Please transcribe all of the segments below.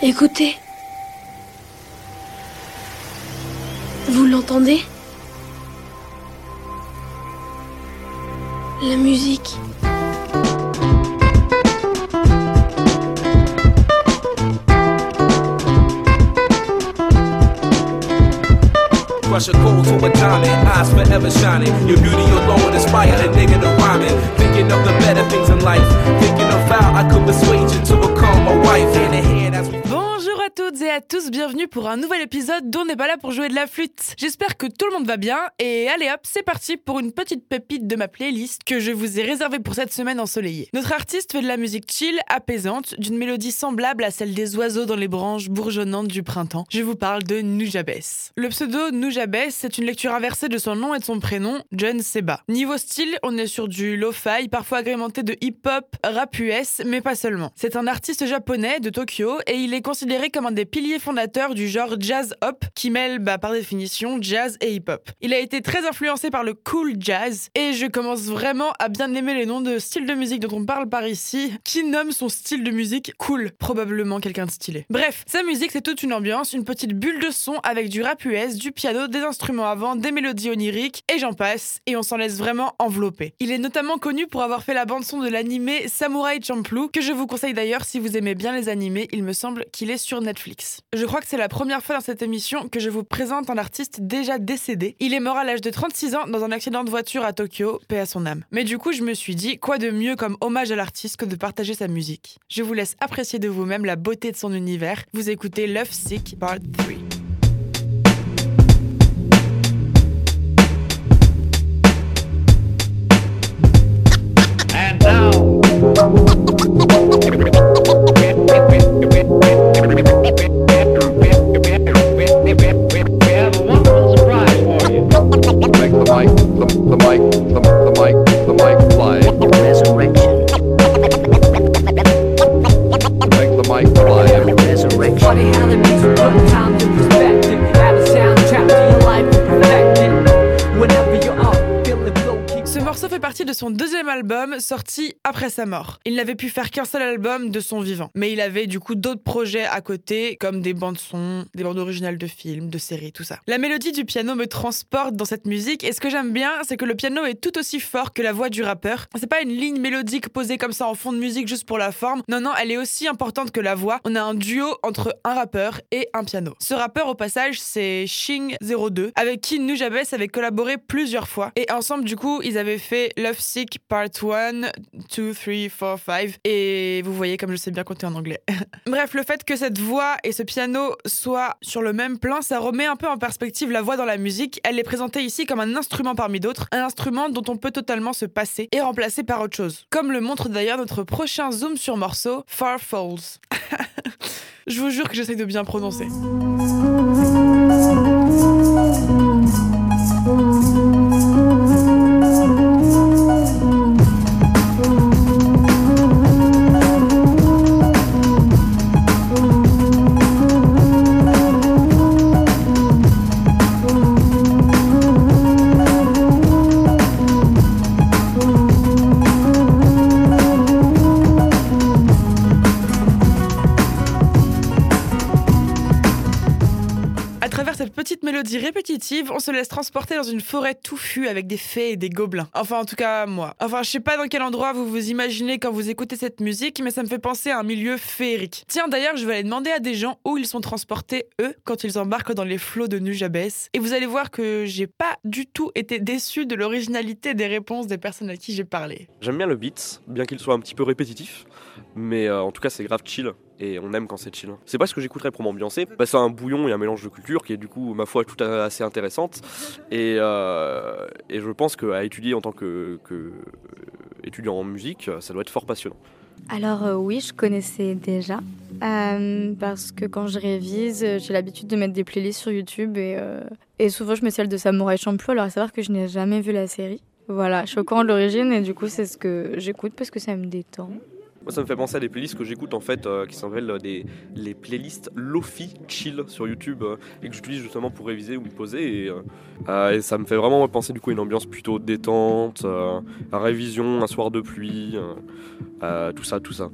Écoutez. Vous l'entendez? La musique. Crush a cold to a diamond, eyes forever shining. Your beauty alone inspire a nigga to rhyming. Thinking of the better things in life. Thinking of how I could tous, bienvenue pour un nouvel épisode dont on n'est pas là pour jouer de la flûte. J'espère que tout le monde va bien et allez hop, c'est parti pour une petite pépite de ma playlist que je vous ai réservée pour cette semaine ensoleillée. Notre artiste fait de la musique chill, apaisante, d'une mélodie semblable à celle des oiseaux dans les branches bourgeonnantes du printemps. Je vous parle de Nujabes. Le pseudo Nujabes, c'est une lecture inversée de son nom et de son prénom, John Seba. Niveau style, on est sur du lo-fi, parfois agrémenté de hip-hop, rap US, mais pas seulement. C'est un artiste japonais de Tokyo et il est considéré comme un des piliers fondateurs du genre jazz hop qui mêle bah, par définition jazz et hip-hop. Il a été très influencé par le cool jazz et je commence vraiment à bien aimer les noms de styles de musique dont on parle par ici. Qui nomme son style de musique cool Probablement quelqu'un de stylé. Bref, sa musique c'est toute une ambiance, une petite bulle de son avec du rap US, du piano, des instruments avant, des mélodies oniriques et j'en passe et on s'en laisse vraiment envelopper. Il est notamment connu pour avoir fait la bande son de l'animé Samurai Champloo que je vous conseille d'ailleurs si vous aimez bien les animés, il me semble qu'il est sur Netflix. Je crois que c'est la première fois dans cette émission que je vous présente un artiste déjà décédé. Il est mort à l'âge de 36 ans dans un accident de voiture à Tokyo, paix à son âme. Mais du coup, je me suis dit, quoi de mieux comme hommage à l'artiste que de partager sa musique? Je vous laisse apprécier de vous-même la beauté de son univers. Vous écoutez Love Sick Part 3. The, the mic, the, the mic, the partie de son deuxième album sorti après sa mort. Il n'avait pu faire qu'un seul album de son vivant, mais il avait du coup d'autres projets à côté, comme des bandes son, des bandes originales de films, de séries, tout ça. La mélodie du piano me transporte dans cette musique, et ce que j'aime bien, c'est que le piano est tout aussi fort que la voix du rappeur. C'est pas une ligne mélodique posée comme ça en fond de musique juste pour la forme. Non, non, elle est aussi importante que la voix. On a un duo entre un rappeur et un piano. Ce rappeur, au passage, c'est Shing02, avec qui Nujabes avait collaboré plusieurs fois. Et ensemble, du coup, ils avaient fait Love Sick Part 1, 2, 3, 4, 5. Et vous voyez comme je sais bien compter en anglais. Bref, le fait que cette voix et ce piano soient sur le même plan, ça remet un peu en perspective la voix dans la musique. Elle est présentée ici comme un instrument parmi d'autres, un instrument dont on peut totalement se passer et remplacer par autre chose. Comme le montre d'ailleurs notre prochain zoom sur morceau, Far Falls. Je vous jure que j'essaye de bien prononcer. Travers cette petite mélodie répétitive, on se laisse transporter dans une forêt touffue avec des fées et des gobelins. Enfin, en tout cas, moi. Enfin, je sais pas dans quel endroit vous vous imaginez quand vous écoutez cette musique, mais ça me fait penser à un milieu féerique. Tiens, d'ailleurs, je vais aller demander à des gens où ils sont transportés, eux, quand ils embarquent dans les flots de Nujabes. Et vous allez voir que j'ai pas du tout été déçu de l'originalité des réponses des personnes à qui j'ai parlé. J'aime bien le beat, bien qu'il soit un petit peu répétitif, mais euh, en tout cas c'est grave chill et on aime quand c'est chill. C'est pas ce que j'écouterais pour m'ambiancer. Bah, c'est un bouillon et un mélange de culture qui est du coup, ma foi, tout à- assez intéressante et, euh, et je pense qu'à étudier en tant que, étudiant en musique, ça doit être fort passionnant. Alors euh, oui, je connaissais déjà. Parce que quand je révise, j'ai l'habitude de mettre des playlists sur YouTube et, et souvent je mets celle de Samurai Champloo. Alors à savoir que je n'ai jamais vu la série. Voilà, choquant l'origine et du coup c'est ce que j'écoute parce que ça me détend. Moi, ça me fait penser à des playlists que j'écoute en fait, euh, qui s'appellent euh, des les playlists Lofi Chill sur YouTube euh, et que j'utilise justement pour réviser ou me poser. Et, euh, et ça me fait vraiment penser du coup à une ambiance plutôt détente, à révision, un soir de pluie, tout ça, tout ça.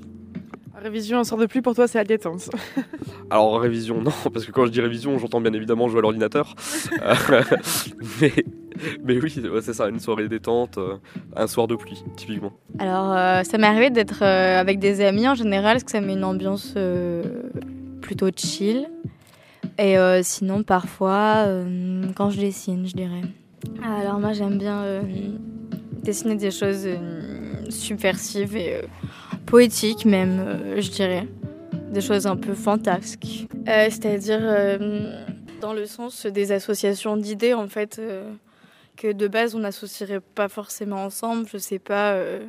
Révision, un sort de pluie pour toi, c'est la détente. Alors révision, non, parce que quand je dis révision, j'entends bien évidemment jouer à l'ordinateur. Mais, mais oui, c'est ça, une soirée détente, euh, un soir de pluie, typiquement. Alors, euh, ça m'est arrivé d'être euh, avec des amis en général, parce que ça met une ambiance plutôt chill. Et sinon, parfois, quand je dessine, je dirais. Alors, moi, j'aime bien dessiner des choses subversives et poétiques, même, je dirais. Des choses un peu fantasques. C'est-à-dire, dans le sens des associations d'idées, en fait, que de base, on n'associerait pas forcément ensemble. Je sais pas. euh,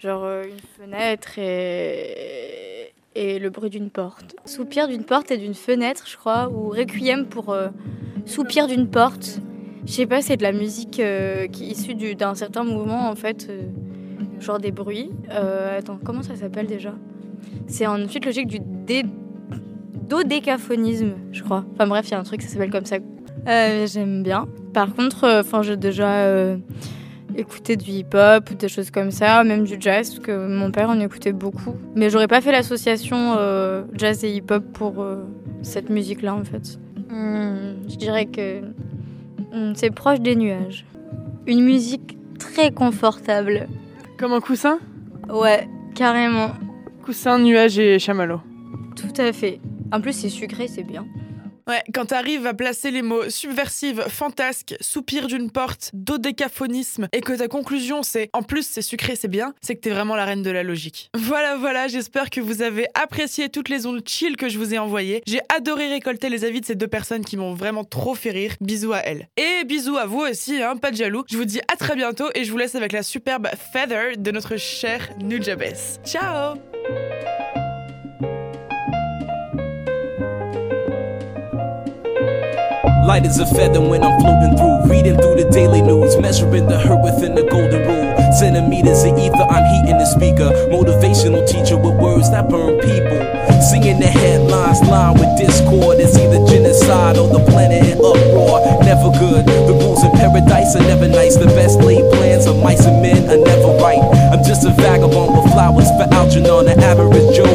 Genre euh, une fenêtre et, le bruit d'une porte. Soupir d'une porte et d'une fenêtre, je crois, ou Requiem pour euh, soupir d'une porte. Je sais pas, c'est de la musique qui est issue du- d'un certain mouvement, en fait, genre des bruits. Attends, comment ça s'appelle déjà? C'est en suite logique du dé... dodécaphonisme, je crois. Enfin bref, il y a un truc, ça s'appelle comme ça. J'aime bien. Par contre, euh, enfin, j'ai déjà euh, écouté du hip-hop ou des choses comme ça, même du jazz, parce que mon père en écoutait beaucoup. Mais j'aurais pas fait l'association euh, jazz et hip-hop pour euh, cette musique-là, en fait. Hmm, je dirais que hmm, c'est proche des nuages. Une musique très confortable. Comme un coussin? Ouais, carrément. Coussin, nuage et chamallow. Tout à fait. En plus, c'est sucré, c'est bien. Ouais, quand t'arrives à placer les mots subversive, fantasque, soupir d'une porte, dodécaphonisme, et que ta conclusion c'est en plus c'est sucré, c'est bien, c'est que t'es vraiment la reine de la logique. Voilà, voilà, j'espère que vous avez apprécié toutes les ondes chill que je vous ai envoyées. J'ai adoré récolter les avis de ces deux personnes qui m'ont vraiment trop fait rire. Bisous à elles. Et bisous à vous aussi, hein, pas de jaloux. Je vous dis à très bientôt et je vous laisse avec la superbe Feather de notre cher Nujabes. Ciao Light as a feather when I'm floating through, reading through the daily news, measuring the hurt within the golden rule. Centimeters of ether, I'm heating the speaker. Motivational teacher with words that burn people. Singing the headlines, line with discord. It's either genocide or the planet in uproar. Never good. The rules in paradise are never nice. The best laid plans of mice and men are never right. I'm just a vagabond with flowers for Algernon, an average Joe